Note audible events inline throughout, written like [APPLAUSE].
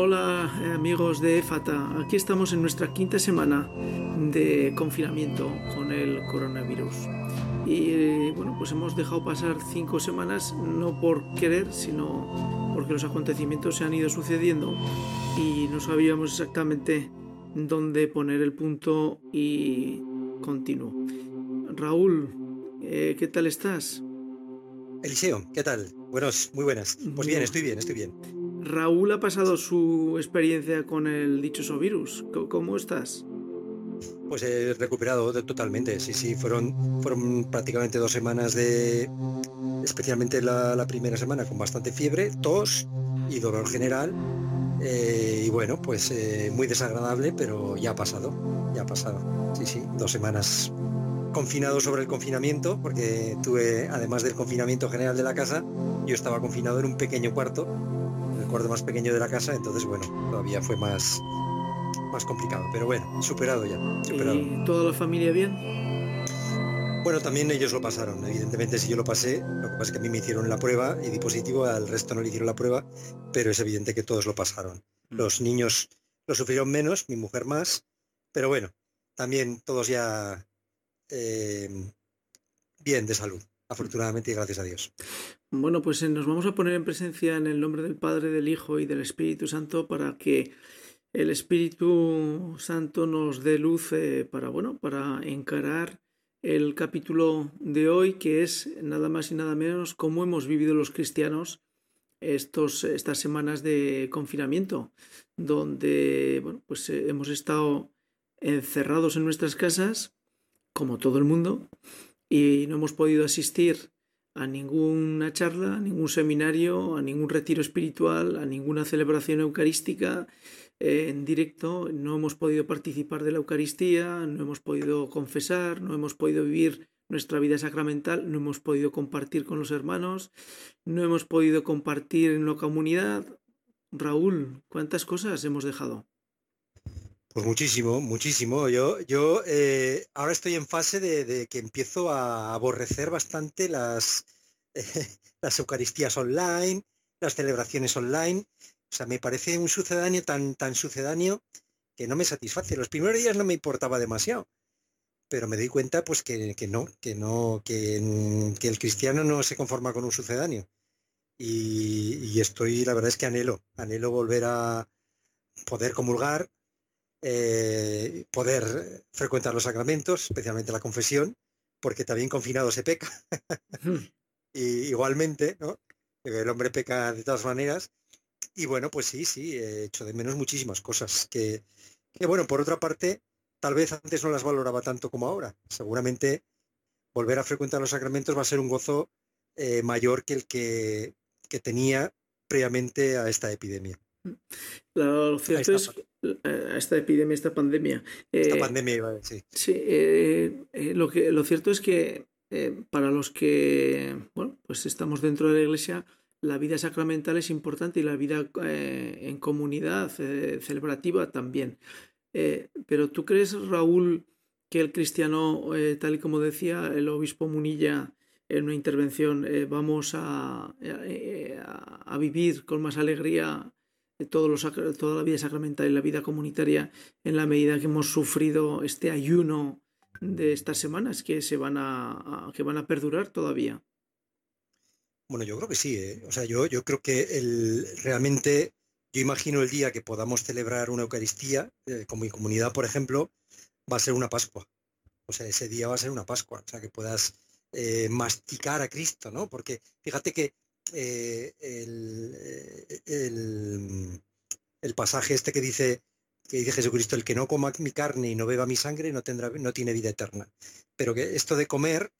Hola eh, amigos de EFATA, aquí estamos en nuestra quinta semana de confinamiento con el coronavirus. Y eh, bueno, pues hemos dejado pasar cinco semanas no por querer, sino porque los acontecimientos se han ido sucediendo y no sabíamos exactamente dónde poner el punto y continuo. Raúl, eh, ¿qué tal estás? Eliseo, ¿qué tal? Buenos, muy buenas. Pues bien, estoy bien, estoy bien. Raúl ha pasado su experiencia con el dichoso virus. ¿Cómo estás? Pues he recuperado totalmente, sí, sí, fueron, fueron prácticamente dos semanas de, especialmente la, primera semana, con bastante fiebre, tos y dolor general. Eh, y bueno, pues eh, muy desagradable, pero ya ha pasado, ya ha pasado. Sí, sí, dos semanas confinado sobre el confinamiento, porque tuve, además del confinamiento general de la casa, yo estaba confinado en un pequeño cuarto, el cuarto más pequeño de la casa, entonces bueno, todavía fue más, más complicado, pero bueno, superado ya. ¿Y toda la familia bien? Bueno, también ellos lo pasaron. Evidentemente, si yo lo pasé, lo que pasa es que a mí me hicieron la prueba y di positivo, al resto no le hicieron la prueba, pero es evidente que todos lo pasaron. Mm. Los niños lo sufrieron menos, mi mujer más, pero bueno, también todos ya eh, bien de salud, afortunadamente y gracias a Dios. Bueno, pues eh, nos vamos a poner en presencia en el nombre del Padre, del Hijo y del Espíritu Santo para que el Espíritu Santo nos dé luz eh, para, bueno, para encarar el capítulo de hoy, que es nada más y nada menos cómo hemos vivido los cristianos estos, estas semanas de confinamiento, donde bueno, pues, hemos estado encerrados en nuestras casas como todo el mundo, y no hemos podido asistir a ninguna charla, a ningún seminario, a ningún retiro espiritual, a ninguna celebración eucarística eh, en directo, no hemos podido participar de la Eucaristía, no hemos podido confesar, no hemos podido vivir nuestra vida sacramental, no hemos podido compartir con los hermanos, no hemos podido compartir en la comunidad. Raúl, ¿cuántas cosas hemos dejado? Pues muchísimo, muchísimo. Yo, yo eh, ahora estoy en fase de, que empiezo a aborrecer bastante las, [LAUGHS] las Eucaristías online, las celebraciones online. O sea, me parece un sucedáneo tan, tan sucedáneo que no me satisface. Los primeros días no me importaba demasiado, pero me di cuenta pues que, no, que no, que, que, el cristiano no se conforma con un sucedáneo. Y, y estoy, la verdad es que anhelo, anhelo volver a poder comulgar, eh, poder frecuentar los sacramentos, especialmente la confesión, porque también confinado se peca. [LAUGHS] y igualmente, ¿no? El hombre peca de todas maneras. Y bueno, pues sí, sí, he hecho de menos muchísimas cosas que, que bueno, por otra parte, tal vez antes no las valoraba tanto como ahora. Seguramente volver a frecuentar los sacramentos va a ser un gozo eh, mayor que el que, que tenía previamente a esta epidemia. Lo cierto es eh, esta epidemia, esta pandemia. esta eh, pandemia, sí. Sí, eh, lo, que, lo cierto es que para los que, bueno, pues estamos dentro de la iglesia, la vida sacramental es importante y la vida en comunidad celebrativa también. pero ¿tú crees, Raúl, que el cristiano, tal y como decía el obispo Munilla en una intervención, vamos a, a, vivir con más alegría toda la vida sacramental y la vida comunitaria en la medida que hemos sufrido este ayuno de estas semanas que se van a, que van a perdurar todavía. Bueno, yo creo que sí. ¿eh? O sea, yo, yo creo que el, realmente, yo imagino el día que podamos celebrar una Eucaristía, eh, como mi comunidad, por ejemplo, va a ser una Pascua. O sea, ese día va a ser una Pascua. O sea, que puedas eh, masticar a Cristo, ¿no? Porque fíjate que eh, eh, el, el, pasaje este que dice que dice Jesucristo, el que no coma mi carne y no beba mi sangre no, tendrá, no tiene vida eterna. Pero que esto de comer,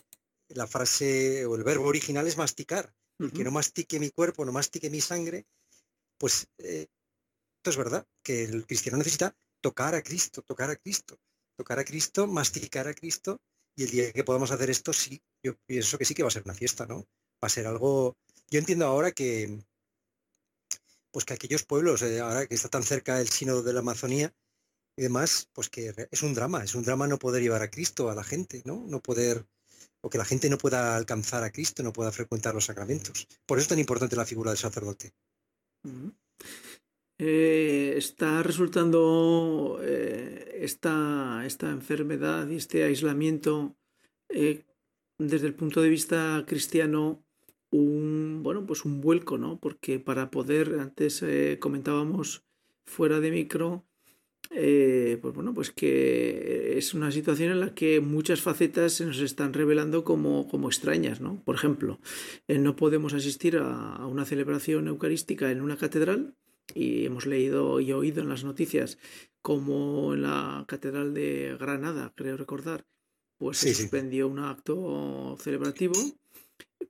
la frase o el verbo original es masticar. El que no mastique mi cuerpo, no mastique mi sangre, pues eh, esto es verdad, que el cristiano necesita tocar a Cristo, tocar a Cristo, tocar a Cristo, masticar a Cristo, y el día que podamos hacer esto, sí, yo pienso que sí que va a ser una fiesta, ¿no? Va a ser algo yo entiendo ahora que, pues que aquellos pueblos, eh, ahora que está tan cerca el sínodo de la Amazonía y demás, pues que es un drama, es un drama no poder llevar a Cristo a la gente, ¿no? No poder, o que la gente no pueda alcanzar a Cristo, no pueda frecuentar los sacramentos. Por eso es tan importante la figura del sacerdote. Eh, está resultando eh, esta, esta, enfermedad y este aislamiento desde el punto de vista cristiano un bueno pues un vuelco no porque para poder antes eh, comentábamos fuera de micro eh, pues bueno pues que es una situación en la que muchas facetas se nos están revelando como, como extrañas no por ejemplo eh, no podemos asistir a, a una celebración eucarística en una catedral y hemos leído y oído en las noticias como en la catedral de Granada creo recordar pues se suspendió un acto celebrativo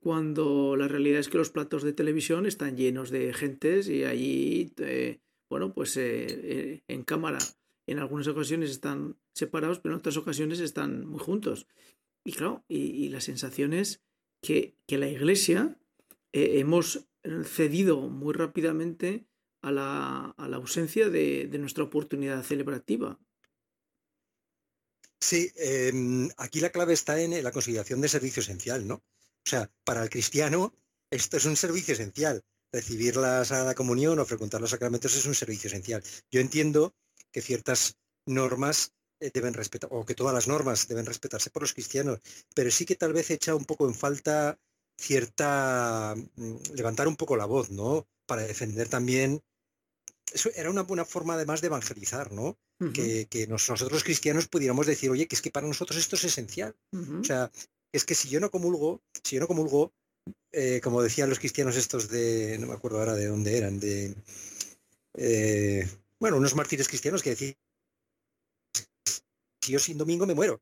cuando la realidad es que los platos de televisión están llenos de gentes y allí, eh, bueno, pues eh, eh, en cámara en algunas ocasiones están separados, pero en otras ocasiones están muy juntos. Y claro, y, y la sensación es que, que la iglesia hemos cedido muy rápidamente a la, a la ausencia de, de nuestra oportunidad celebrativa. Sí, eh, aquí la clave está en la consideración de servicio esencial, ¿no? O sea, para el cristiano esto es un servicio esencial. Recibir la Sagrada Comunión o frecuentar los sacramentos es un servicio esencial. Yo entiendo que ciertas normas eh, deben respetar, o que todas las normas deben respetarse por los cristianos, pero sí que tal vez echa un poco en falta cierta, mm, levantar un poco la voz, ¿no? Para defender también eso era una buena forma además de evangelizar, ¿no? Uh -huh. que, que nos, nosotros cristianos pudiéramos decir, oye, que es que para nosotros esto es esencial. Uh -huh. O sea, es que si yo no comulgo, si yo no comulgo, eh, como decían los cristianos estos de, no me acuerdo ahora de dónde eran, de, eh, bueno, unos mártires cristianos que decían, si yo sin domingo me muero.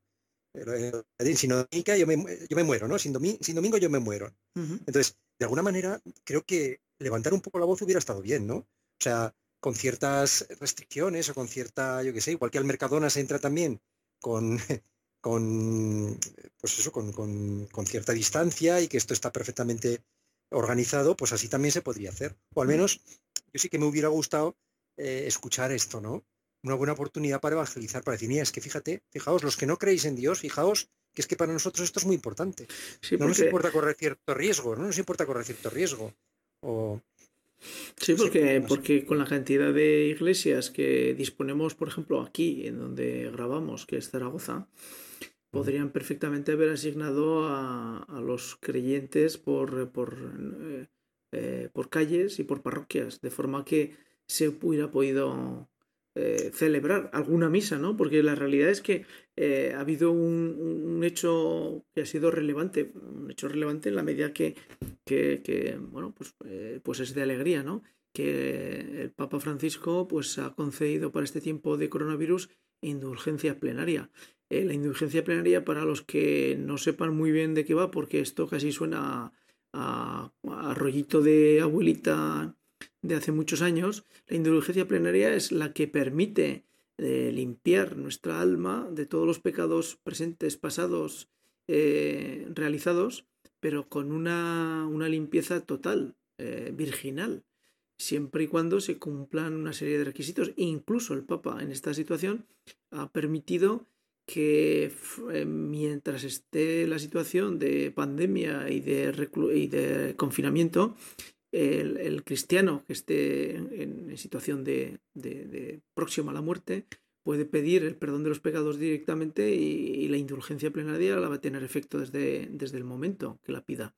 Sin domingo yo me, yo me muero, ¿no? Sin, domingo, sin domingo yo me muero. Uh -huh. Entonces, de alguna manera, creo que levantar un poco la voz hubiera estado bien, ¿no? O sea, con ciertas restricciones o con cierta, yo qué sé, igual que al Mercadona se entra también con, [LAUGHS] con pues eso, con, con, con, cierta distancia y que esto está perfectamente organizado, pues así también se podría hacer. O al menos yo sí que me hubiera gustado eh, escuchar esto, ¿no? Una buena oportunidad para evangelizar, para decir, es que fíjate, fijaos, los que no creéis en Dios, fijaos que es que para nosotros esto es muy importante. Sí, porque... No nos importa correr cierto riesgo, no nos importa correr cierto riesgo. O, Sí, porque, porque con la cantidad de iglesias que disponemos, por ejemplo, aquí, en donde grabamos, que es Zaragoza, podrían perfectamente haber asignado a, a los creyentes por, por, eh, eh, por calles y por parroquias, de forma que se hubiera podido eh, celebrar alguna misa, ¿no? Porque la realidad es que eh, ha habido un, hecho que ha sido relevante, un hecho relevante en la medida que, que, que bueno, pues, eh, pues es de alegría, ¿no? Que el Papa Francisco pues ha concedido para este tiempo de coronavirus indulgencia plenaria. La indulgencia plenaria, para los que no sepan muy bien de qué va, porque esto casi suena a, a rollito de abuelita de hace muchos años, la indulgencia plenaria es la que permite eh, limpiar nuestra alma de todos los pecados presentes, pasados, eh, realizados, pero con una, una limpieza total, eh, virginal, siempre y cuando se cumplan una serie de requisitos. Incluso el Papa en esta situación ha permitido que mientras esté la situación de pandemia y de, y de confinamiento, el, cristiano que esté en, situación de, próxima a la muerte puede pedir el perdón de los pecados directamente y, y, la indulgencia plenaria la va a tener efecto desde, desde el momento que la pida,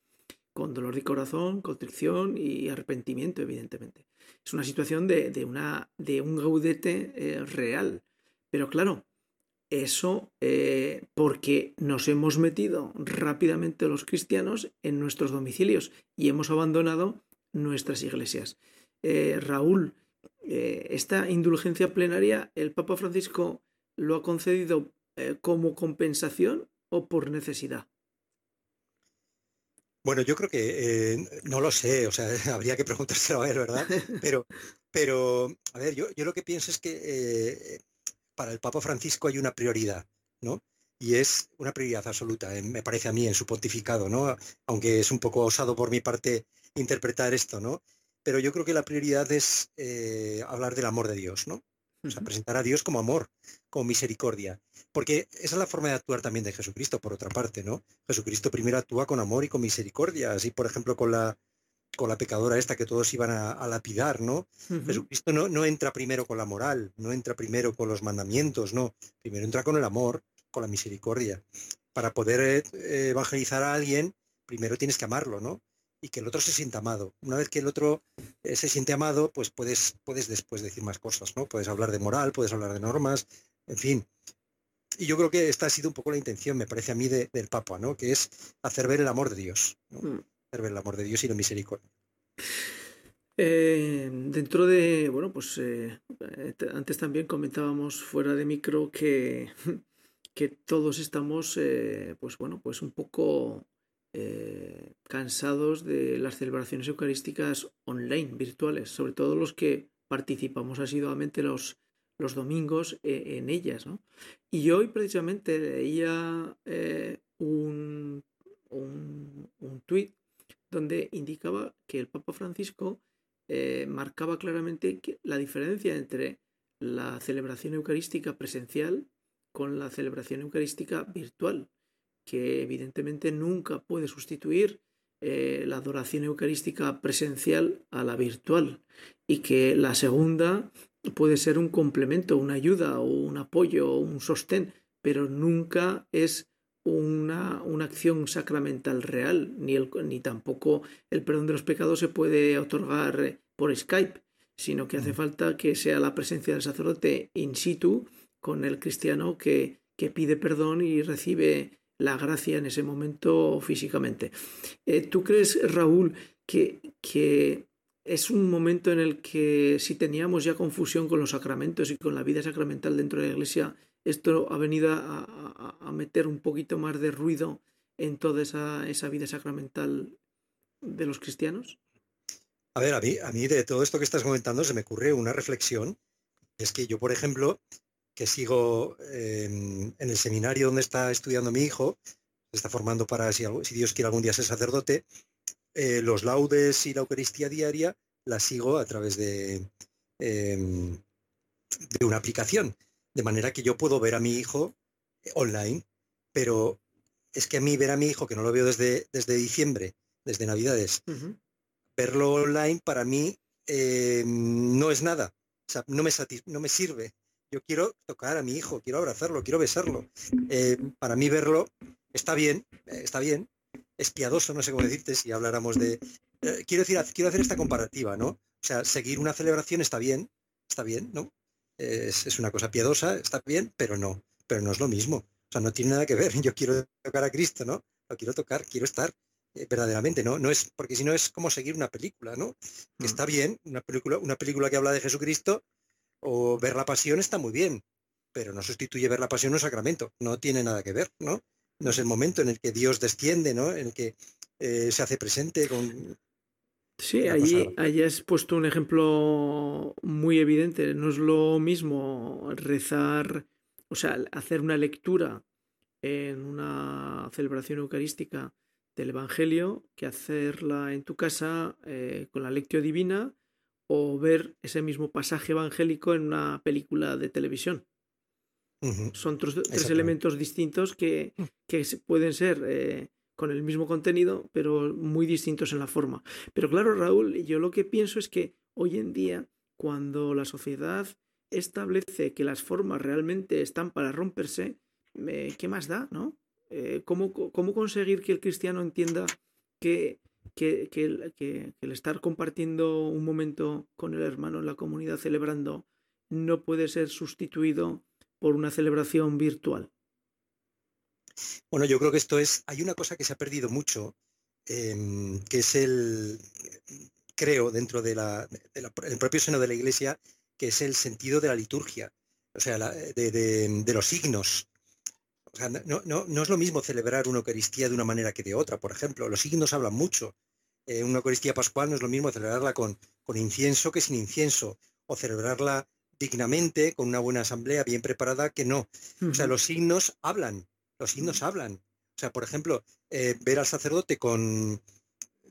con dolor de corazón, contrición y arrepentimiento, evidentemente. Es una situación de, de una, de un gaudete eh, real. Pero claro, eso eh, porque nos hemos metido rápidamente los cristianos en nuestros domicilios y hemos abandonado nuestras iglesias. Eh, Raúl, eh, esta indulgencia plenaria, ¿el Papa Francisco lo ha concedido eh, como compensación o por necesidad? Bueno, yo creo que no lo sé, o sea, [LAUGHS] habría que preguntárselo a él, ¿verdad? Pero, pero a ver, yo, yo lo que pienso es que para el Papa Francisco hay una prioridad, ¿no? Y es una prioridad absoluta, me parece a mí, en su pontificado, ¿no? Aunque es un poco osado por mi parte interpretar esto, ¿no? Pero yo creo que la prioridad es eh, hablar del amor de Dios, ¿no? O sea, presentar a Dios como amor, como misericordia. Porque esa es la forma de actuar también de Jesucristo, por otra parte, ¿no? Jesucristo primero actúa con amor y con misericordia, así por ejemplo con la, con la pecadora esta que todos iban a, lapidar, ¿no? Jesucristo no, no entra primero con la moral, no entra primero con los mandamientos, no, primero entra con el amor, con la misericordia. Para poder eh, evangelizar a alguien, primero tienes que amarlo, ¿no? Y que el otro se sienta amado. Una vez que el otro eh, se siente amado, pues puedes, puedes después decir más cosas, ¿no? Puedes hablar de moral, puedes hablar de normas, en fin. Y yo creo que esta ha sido un poco la intención, me parece a mí, del Papa, ¿no? Que es hacer ver el amor de Dios, mm. hacer ver el amor de Dios y la misericordia. Eh, dentro de, bueno, pues eh, antes también comentábamos fuera de micro que, [LAUGHS] que todos estamos, pues bueno, pues un poco cansados de las celebraciones eucarísticas online, virtuales, sobre todo los que participamos asiduamente los, los domingos en ellas, ¿no? Y hoy precisamente leía un, un, un tuit donde indicaba que el Papa Francisco eh, marcaba claramente la diferencia entre la celebración eucarística presencial con la celebración eucarística virtual, que evidentemente nunca puede sustituir eh, la adoración eucarística presencial a la virtual y que la segunda puede ser un complemento, una ayuda o un apoyo o un sostén, pero nunca es una, una, acción sacramental real, ni, el, ni tampoco el perdón de los pecados se puede otorgar por Skype, sino que hace mm. falta que sea la presencia del sacerdote in situ con el cristiano que, que pide perdón y recibe la gracia en ese momento físicamente. Eh, ¿Tú crees, Raúl, que, que es un momento en el que si teníamos ya confusión con los sacramentos y con la vida sacramental dentro de la iglesia, esto ha venido a, meter un poquito más de ruido en toda esa, vida sacramental de los cristianos? A ver, a mí, a mí de todo esto que estás comentando se me ocurre una reflexión. Es que yo, por ejemplo, que sigo en el seminario donde está estudiando mi hijo, se está formando para, si, Dios quiere algún día ser sacerdote, eh, los laudes y la Eucaristía diaria la sigo a través de, em, de una aplicación. De manera que yo puedo ver a mi hijo eh, online, pero es que a mí ver a mi hijo, que no lo veo desde, desde diciembre, desde Navidades, verlo online para mí eh, no es nada. O sea, no me, no me sirve. Yo quiero tocar a mi hijo, quiero abrazarlo, quiero besarlo. Eh, para mí verlo está bien, está bien. Es piadoso, no sé cómo decirte si habláramos de... quiero decir, quiero hacer esta comparativa, ¿no? O sea, seguir una celebración está bien, está bien, ¿no? es, una cosa piadosa, está bien, pero no, pero no es lo mismo. O sea, no tiene nada que ver. [LAUGHS] Yo quiero tocar a Cristo, ¿no? Lo quiero tocar, quiero estar eh, verdaderamente, ¿no? No es, porque si no es como seguir una película, ¿no? Mm. Está bien, una película, una película que habla de Jesucristo o ver la pasión está muy bien, pero no sustituye ver la pasión un sacramento. No tiene nada que ver, ¿no? No es el momento en el que Dios desciende, ¿no? En el que eh, se hace presente con, Sí, allí, allí has puesto un ejemplo muy evidente. No es lo mismo rezar, o sea, hacer una lectura en una celebración eucarística del Evangelio que hacerla en tu casa eh, con la lectio divina o ver ese mismo pasaje evangélico en una película de televisión. Son tres, elementos distintos que, mm. que pueden ser eh, con el mismo contenido, pero muy distintos en la forma. Pero claro, Raúl, yo lo que pienso es que hoy en día, cuando la sociedad establece que las formas realmente están para romperse, ¿qué más da? ¿no? Eh, ¿cómo, conseguir que el cristiano entienda que, que, el estar compartiendo un momento con el hermano en la comunidad celebrando no puede ser sustituido por una celebración virtual? Bueno, yo creo que esto es, hay una cosa que se ha perdido mucho, em, que es el, creo, dentro del de propio seno de la Iglesia, que es el sentido de la liturgia, o sea, de, los signos. O sea, no, no, es lo mismo celebrar una Eucaristía de una manera que de otra, por ejemplo. Los signos hablan mucho. Eh, una Eucaristía pascual no es lo mismo celebrarla con, con incienso que sin incienso, o celebrarla dignamente, con una buena asamblea bien preparada, que no. O sea, los signos hablan los signos hablan. O sea, por ejemplo, eh, ver al sacerdote con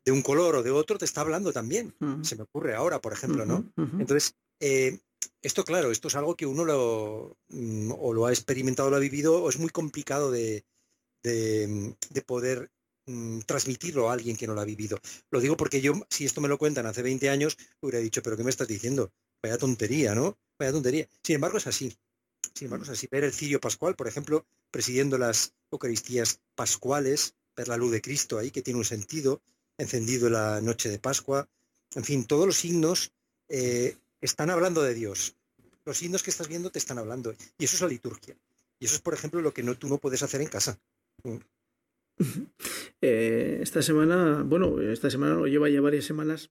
de un color o de otro te está hablando también. Se me ocurre ahora, por ejemplo, ¿no? Entonces, eh, esto, claro, esto es algo que uno lo, mm, o lo ha experimentado, lo ha vivido, o es muy complicado de, de, poder mm, transmitirlo a alguien que no lo ha vivido. Lo digo porque yo, si esto me lo cuentan hace 20 años, hubiera dicho, pero ¿qué me estás diciendo? Vaya tontería, ¿no? Vaya tontería. Sin embargo, es así. Sin embargo, es así. Ver el cirio pascual, por ejemplo, presidiendo las Eucaristías pascuales, ver la luz de Cristo ahí, que tiene un sentido, encendido la noche de Pascua. En fin, todos los signos eh, están hablando de Dios. Los signos que estás viendo te están hablando. Y eso es la liturgia. Y eso es, por ejemplo, lo que no, tú no puedes hacer en casa. Eh, esta semana, bueno, esta semana lo lleva ya varias semanas,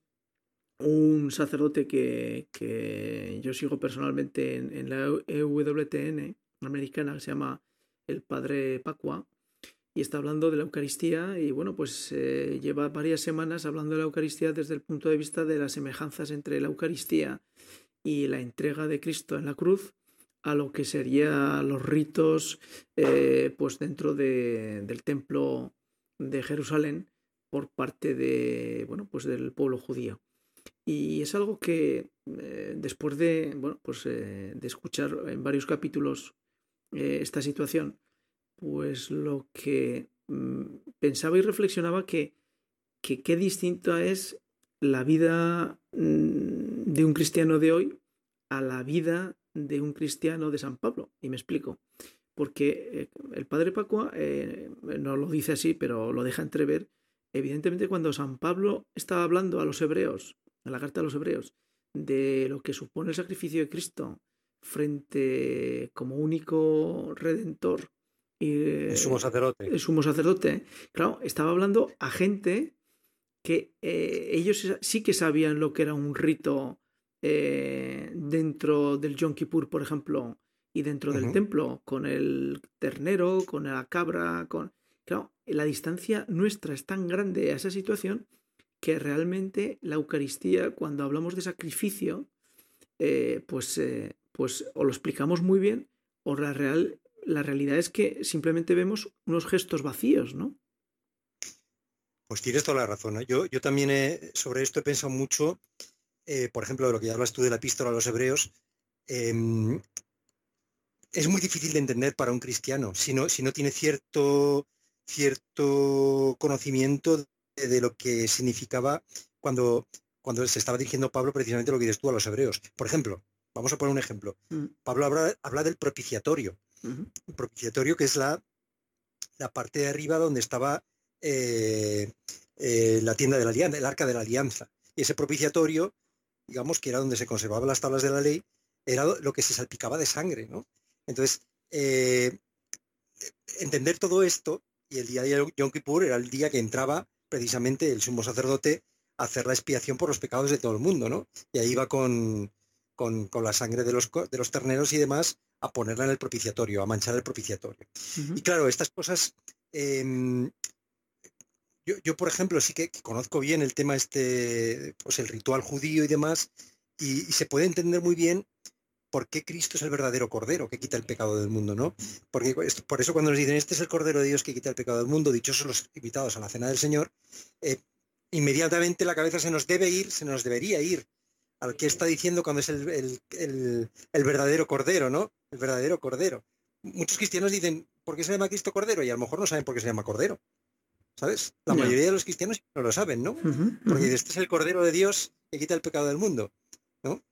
un sacerdote que, yo sigo personalmente en, la EWTN americana, que se llama el Padre Pacua, y está hablando de la Eucaristía y bueno, pues eh, lleva varias semanas hablando de la Eucaristía desde el punto de vista de las semejanzas entre la Eucaristía y la entrega de Cristo en la cruz a lo que serían los ritos eh, pues dentro del templo de Jerusalén por parte de bueno pues del pueblo judío. Y es algo que eh, después de bueno pues de escuchar en varios capítulos esta situación pues lo que mm, pensaba y reflexionaba que, qué distinta es la vida mm, de un cristiano de hoy a la vida de un cristiano de San Pablo. Y me explico. Porque eh, el padre Pacua eh, no lo dice así, pero lo deja entrever. Evidentemente, cuando San Pablo estaba hablando a los hebreos, a la carta a los hebreos, de lo que supone el sacrificio de Cristo frente como único redentor el sumo sacerdote. El sumo sacerdote. Claro, estaba hablando a gente que eh, ellos sí que sabían lo que era un rito eh, dentro del Yom Kippur, por ejemplo, y dentro del templo, con el ternero, con la cabra, con... Claro, la distancia nuestra es tan grande a esa situación que realmente la Eucaristía, cuando hablamos de sacrificio, eh, pues, pues o lo explicamos muy bien o la real la realidad es que simplemente vemos unos gestos vacíos, ¿no? Pues tienes toda la razón. ¿eh? Yo, yo también sobre esto he pensado mucho, eh, por ejemplo, de lo que ya hablas tú de la epístola a los hebreos. Em, es muy difícil de entender para un cristiano si no, si no tiene cierto, cierto conocimiento de, lo que significaba cuando, cuando se estaba dirigiendo Pablo precisamente lo que dices tú a los hebreos. Por ejemplo, vamos a poner un ejemplo. Mm. Pablo habla del propiciatorio propiciatorio, que es la, la parte de arriba donde estaba eh, eh, la tienda de la alianza, el arca de la alianza. Y ese propiciatorio, digamos que era donde se conservaban las tablas de la ley, era lo que se salpicaba de sangre, ¿no? Entonces, eh, entender todo esto, y el día de Yom Kippur era el día que entraba precisamente el sumo sacerdote a hacer la expiación por los pecados de todo el mundo, ¿no? Y ahí iba con, con, la sangre de los, de los terneros y demás a ponerla en el propiciatorio, a manchar el propiciatorio. Y claro, estas cosas, em, yo, por ejemplo sí que, conozco bien el tema este, pues el ritual judío y demás, y, se puede entender muy bien por qué Cristo es el verdadero Cordero que quita el pecado del mundo, ¿no? Porque por eso cuando nos dicen, este es el Cordero de Dios que quita el pecado del mundo, dichosos los invitados a la cena del Señor, eh, inmediatamente la cabeza se nos debe ir, se nos debería ir al que está diciendo cuando es el, verdadero cordero, ¿no? El verdadero cordero. Muchos cristianos dicen, ¿por qué se llama Cristo Cordero? Y a lo mejor no saben por qué se llama Cordero. ¿Sabes? La mayoría de los cristianos no lo saben, ¿no? Porque este es el Cordero de Dios que quita el pecado del mundo, ¿no?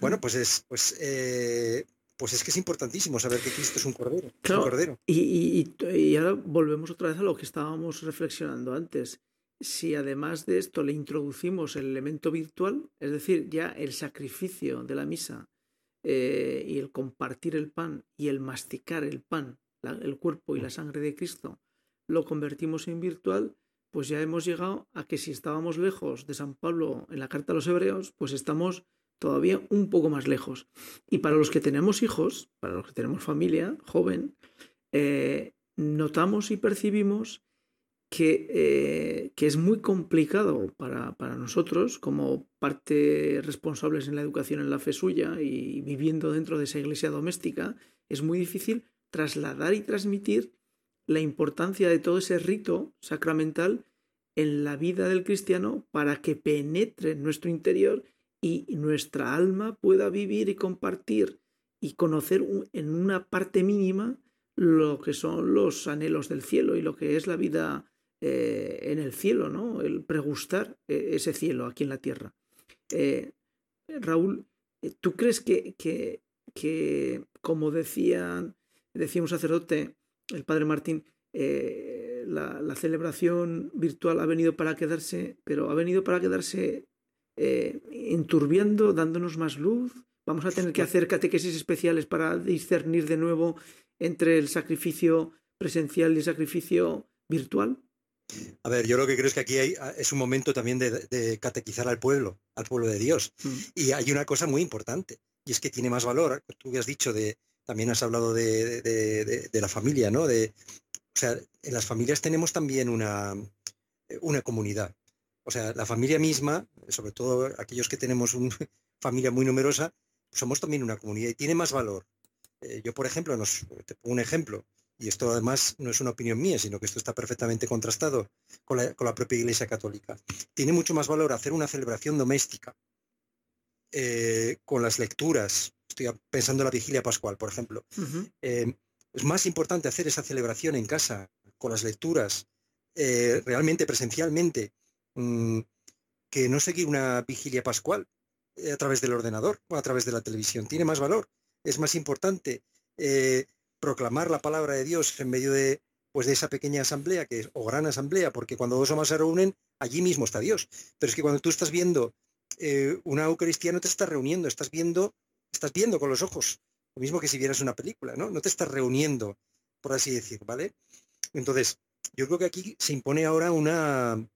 Bueno, pues es, pues, eh, pues es que es importantísimo saber que Cristo es un cordero. cordero. y, ahora volvemos otra vez a lo que estábamos reflexionando antes si además de esto le introducimos el elemento virtual, es decir, ya el sacrificio de la misa eh, y el compartir el pan y el masticar el pan, el cuerpo y la sangre de Cristo, lo convertimos en virtual, pues ya hemos llegado a que si estábamos lejos de San Pablo en la carta a los hebreos, pues estamos todavía un poco más lejos. Y para los que tenemos hijos, para los que tenemos familia joven, eh, notamos y percibimos eh, que, es muy complicado para, nosotros, como parte responsables en la educación en la fe suya y viviendo dentro de esa iglesia doméstica, es muy difícil trasladar y transmitir la importancia de todo ese rito sacramental en la vida del cristiano para que penetre en nuestro interior y nuestra alma pueda vivir y compartir y conocer en una parte mínima lo que son los anhelos del cielo y lo que es la vida en el cielo, ¿no? El pregustar ese cielo aquí en la tierra. Raúl, ¿tú crees que, que, que como decía, decía un sacerdote, el padre Martín, la, celebración virtual ha venido para quedarse, pero ha venido para quedarse eh, enturbiando, dándonos más luz. Vamos a tener que hacer catequesis especiales para discernir de nuevo entre el sacrificio presencial y el sacrificio virtual. A ver, yo lo que creo es que aquí hay, es un momento también de, catequizar al pueblo, al pueblo de Dios. Mm. Y hay una cosa muy importante, y es que tiene más valor, tú has dicho de, también has hablado de, la familia, ¿no? De, o sea, en las familias tenemos también una, una comunidad. O sea, la familia misma, sobre todo aquellos que tenemos una [LAUGHS] familia muy numerosa, somos también una comunidad y tiene más valor. Eh, yo, por ejemplo, nos, te pongo un ejemplo, y esto además no es una opinión mía, sino que esto está perfectamente contrastado con la, propia Iglesia Católica. Tiene mucho más valor hacer una celebración doméstica eh, con las lecturas. Estoy pensando en la vigilia pascual, por ejemplo. Es más importante hacer esa celebración en casa, con las lecturas, eh, realmente presencialmente, mm, que no seguir una vigilia pascual eh, a través del ordenador o a través de la televisión. Tiene más valor. Es más importante eh, proclamar la palabra de Dios en medio de, pues, de esa pequeña asamblea que, o gran asamblea, porque cuando dos o más se reúnen, allí mismo está Dios. Pero es que cuando tú estás viendo una Eucaristía no te estás reuniendo, estás viendo, estás viendo con los ojos lo mismo que si vieras una película, ¿no? No te estás reuniendo, por así decir, ¿vale? Entonces, yo creo que aquí se impone ahora una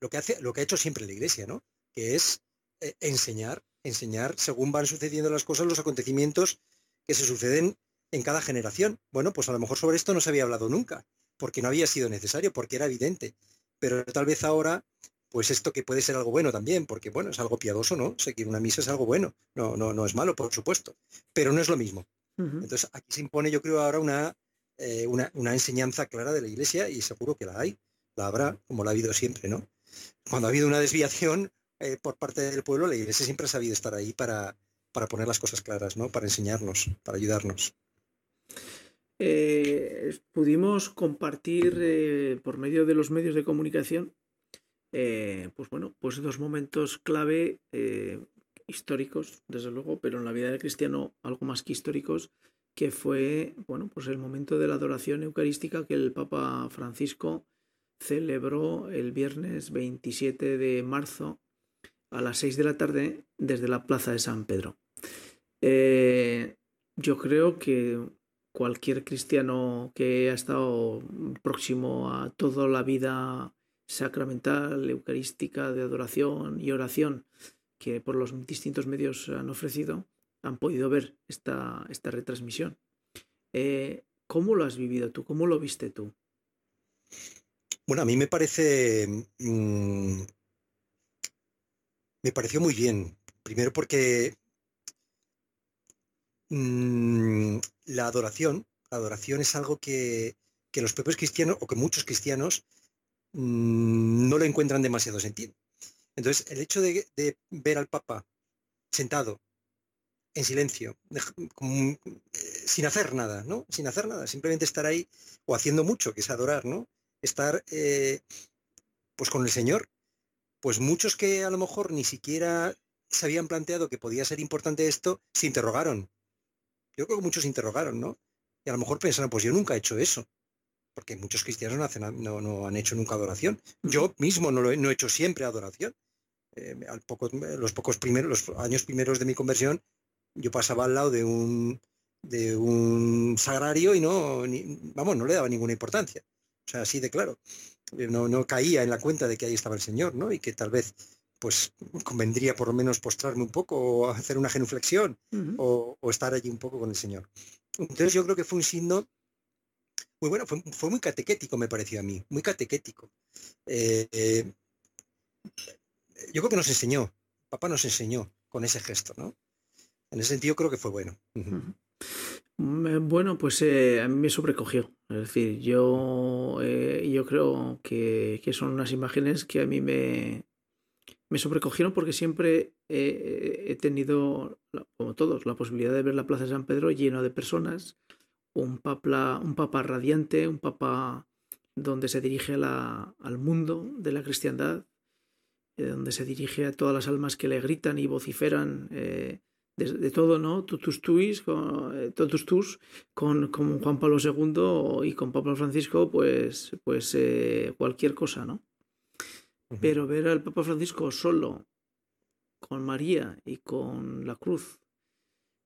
lo que hace, lo que ha hecho siempre la iglesia, ¿no? Que es eh, enseñar, enseñar según van sucediendo las cosas, los acontecimientos que se suceden en cada generación. Bueno, pues a lo mejor sobre esto no se había hablado nunca, porque no había sido necesario, porque era evidente. Pero tal vez ahora pues esto que puede ser algo bueno también, porque bueno, es algo piadoso, ¿no? Seguir una misa es algo bueno, no, no, no es malo, por supuesto, pero no es lo mismo. Entonces aquí se impone, yo creo, ahora eh, una, una, enseñanza clara de la Iglesia y seguro que la hay, la habrá, como la ha habido siempre, ¿no? Cuando ha habido una desviación eh, por parte del pueblo, la Iglesia siempre ha sabido estar ahí para, para poner las cosas claras, ¿no? Para enseñarnos, para ayudarnos. Eh, pudimos compartir por medio de los medios de comunicación eh, pues bueno, pues dos momentos clave eh, históricos, desde luego, pero en la vida del cristiano algo más que históricos, que fue, bueno, pues el momento de la adoración eucarística que el Papa Francisco celebró el viernes 27 de marzo a las 6 de la tarde desde la Plaza de San Pedro. Eh, yo creo que cualquier cristiano que ha estado próximo a toda la vida sacramental, eucarística, de adoración y oración que por los distintos medios han ofrecido, han podido ver esta, esta retransmisión. Eh, ¿Cómo lo has vivido tú? ¿Cómo lo viste tú? Bueno, a mí me parece... Mm, me pareció muy bien. Primero porque mm, la adoración, la adoración es algo que, que los propios cristianos, o que muchos cristianos, Mm, no le encuentran demasiado sentido. Entonces, el hecho de, ver al Papa sentado, en silencio, eh, sin hacer nada, ¿no? Sin hacer nada, simplemente estar ahí o haciendo mucho, que es adorar, ¿no? Estar eh, pues con el Señor. Pues muchos que a lo mejor ni siquiera se habían planteado que podía ser importante esto, se interrogaron. Yo creo que muchos se interrogaron, ¿no? Y a lo mejor pensaron, pues yo nunca he hecho eso porque muchos cristianos no, no, han hecho nunca adoración. Yo mismo no, lo he, no he hecho siempre adoración. Eh, al poco, los pocos primeros, los años primeros de mi conversión, yo pasaba al lado de un, de un sagrario y no, vamos, no le daba ninguna importancia. O sea, así de claro. Eh, no, no caía en la cuenta de que ahí estaba el Señor, ¿no? Y que tal vez pues convendría por lo menos postrarme un poco o hacer una genuflexión o, o, estar allí un poco con el Señor. Entonces yo creo que fue un signo muy bueno, fue, muy catequético, me pareció a mí, muy catequético. Eh, eh, yo creo que nos enseñó, papá nos enseñó con ese gesto, ¿no? En ese sentido creo que fue bueno. Mm, bueno, pues eh, a mí me sobrecogió. Es decir, yo, yo creo que, son unas imágenes que a mí me, me sobrecogieron porque siempre he tenido, como todos, la posibilidad de ver la Plaza de San Pedro lleno de personas un papa, un papa radiante, un papa donde se dirige al mundo de la cristiandad, eh, donde se dirige a todas las almas que le gritan y vociferan eh, de, todo, ¿no? Tutus tuis, con, eh, totus tus, con, con, Juan Pablo II y con Papa Francisco, pues, pues cualquier cosa, ¿no? Pero ver al Papa Francisco solo, con María y con la cruz,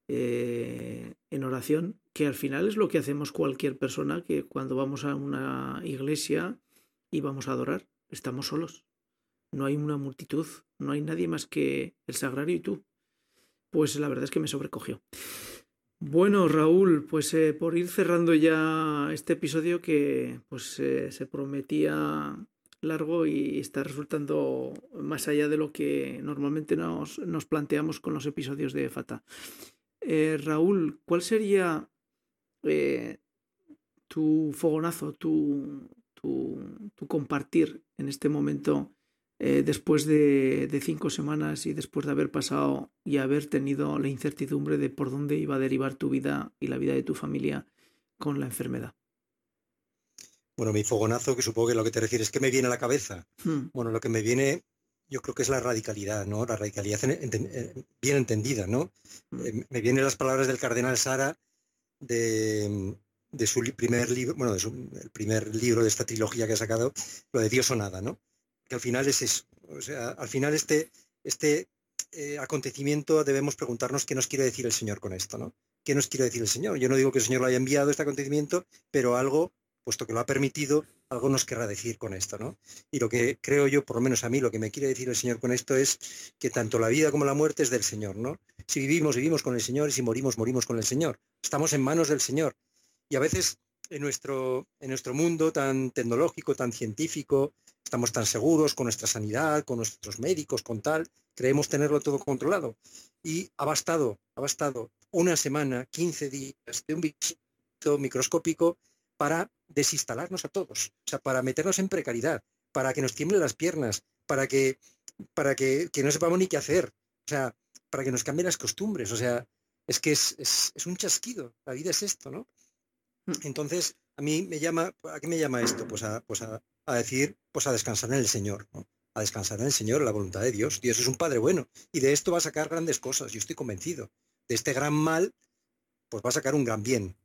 en oración, que al final es lo que hacemos cualquier persona que cuando vamos a una iglesia y vamos a adorar, estamos solos no hay una multitud, no hay nadie más que el sagrario y tú. Pues la verdad es que me sobrecogió. Bueno, Raúl, pues eh, por ir cerrando ya este episodio que pues eh, se prometía largo y está resultando más allá de lo que normalmente nos, planteamos con los episodios de Fata. Eh, Raúl, ¿cuál sería tu fogonazo, tu, tu, compartir en este momento eh, después de, cinco semanas y después de haber pasado y haber tenido la incertidumbre de por dónde iba a derivar tu vida y la vida de tu familia con la enfermedad? Bueno, mi fogonazo, que supongo que lo que te refieres, que me viene a la cabeza. Hmm. Bueno, lo que me viene, yo creo que es la radicalidad, ¿no? La radicalidad eh, bien entendida, ¿no? Hmm. Eh, me vienen las palabras del cardenal Sara de, su primer libro, bueno, de su, el primer libro de esta trilogía que ha sacado, lo de Dios o nada, ¿no? que al final es eso. O sea, al final este, este eh, acontecimiento debemos preguntarnos qué nos quiere decir el Señor con esto, ¿no? ¿Qué nos quiere decir el Señor? Yo no digo que el Señor lo haya enviado este acontecimiento, pero algo, puesto que lo ha permitido, algo nos querrá decir con esto, ¿no? Y lo que creo yo, por lo menos a mí, lo que me quiere decir el Señor con esto es que tanto la vida como la muerte es del Señor, ¿no? Si vivimos, vivimos con el Señor y si morimos, morimos con el Señor. Estamos en manos del Señor. Y a veces en nuestro, en nuestro mundo tan tecnológico, tan científico, estamos tan seguros con nuestra sanidad, con nuestros médicos, con tal, creemos tenerlo todo controlado. Y ha bastado, ha bastado una semana, 15 días de un visito microscópico para desinstalarnos a todos, o sea, para meternos en precariedad, para que nos tiemblen las piernas, para que, para que, no sepamos ni qué hacer, o sea, para que nos cambien las costumbres, o sea, es que es, es un chasquido, la vida es esto, ¿no? Mm. Entonces, a mí me llama, ¿a qué me llama esto? Pues a, pues a, decir, pues a descansar en el Señor, a descansar en el Señor, la voluntad de Dios. Dios es un Padre bueno y de esto va a sacar grandes cosas, yo estoy convencido. De este gran mal, pues va a sacar un gran bien.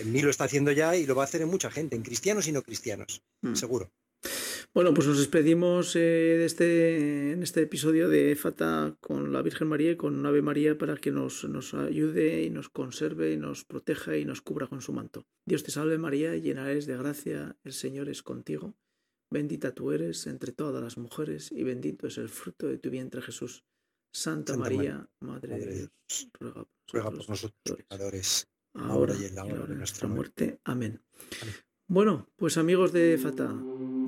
En mí lo está haciendo ya y lo va a hacer en mucha gente, en cristianos y no cristianos, mm. seguro. Bueno, pues nos despedimos eh, este, en este episodio de Fata con la Virgen María y con Ave María para que nos, nos ayude y nos conserve y nos proteja y nos cubra con su manto. Dios te salve María, llena eres de gracia, el Señor es contigo. Bendita tú eres entre todas las mujeres y bendito es el fruto de tu vientre Jesús. Santa, María, Madre, de Dios, ruega por, nosotros, pecadores, ahora y en la hora de nuestra muerte. Amén. Bueno, pues amigos de Fata,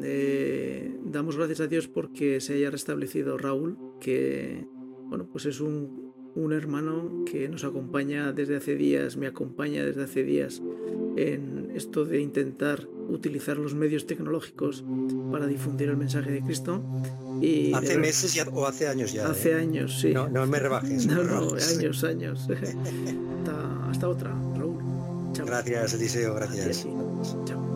eh, damos gracias a Dios porque se haya restablecido Raúl, que bueno, pues es un, un, hermano que nos acompaña desde hace días, me acompaña desde hace días en esto de intentar utilizar los medios tecnológicos para difundir el mensaje de Cristo. Y hace meses ya, o hace años ya. Hace ¿eh? años, sí. No, no me rebajes. [LAUGHS] No, no, años, años. [LAUGHS] hasta otra, Raúl. Chao. Gracias, Eliseo, gracias. Chao.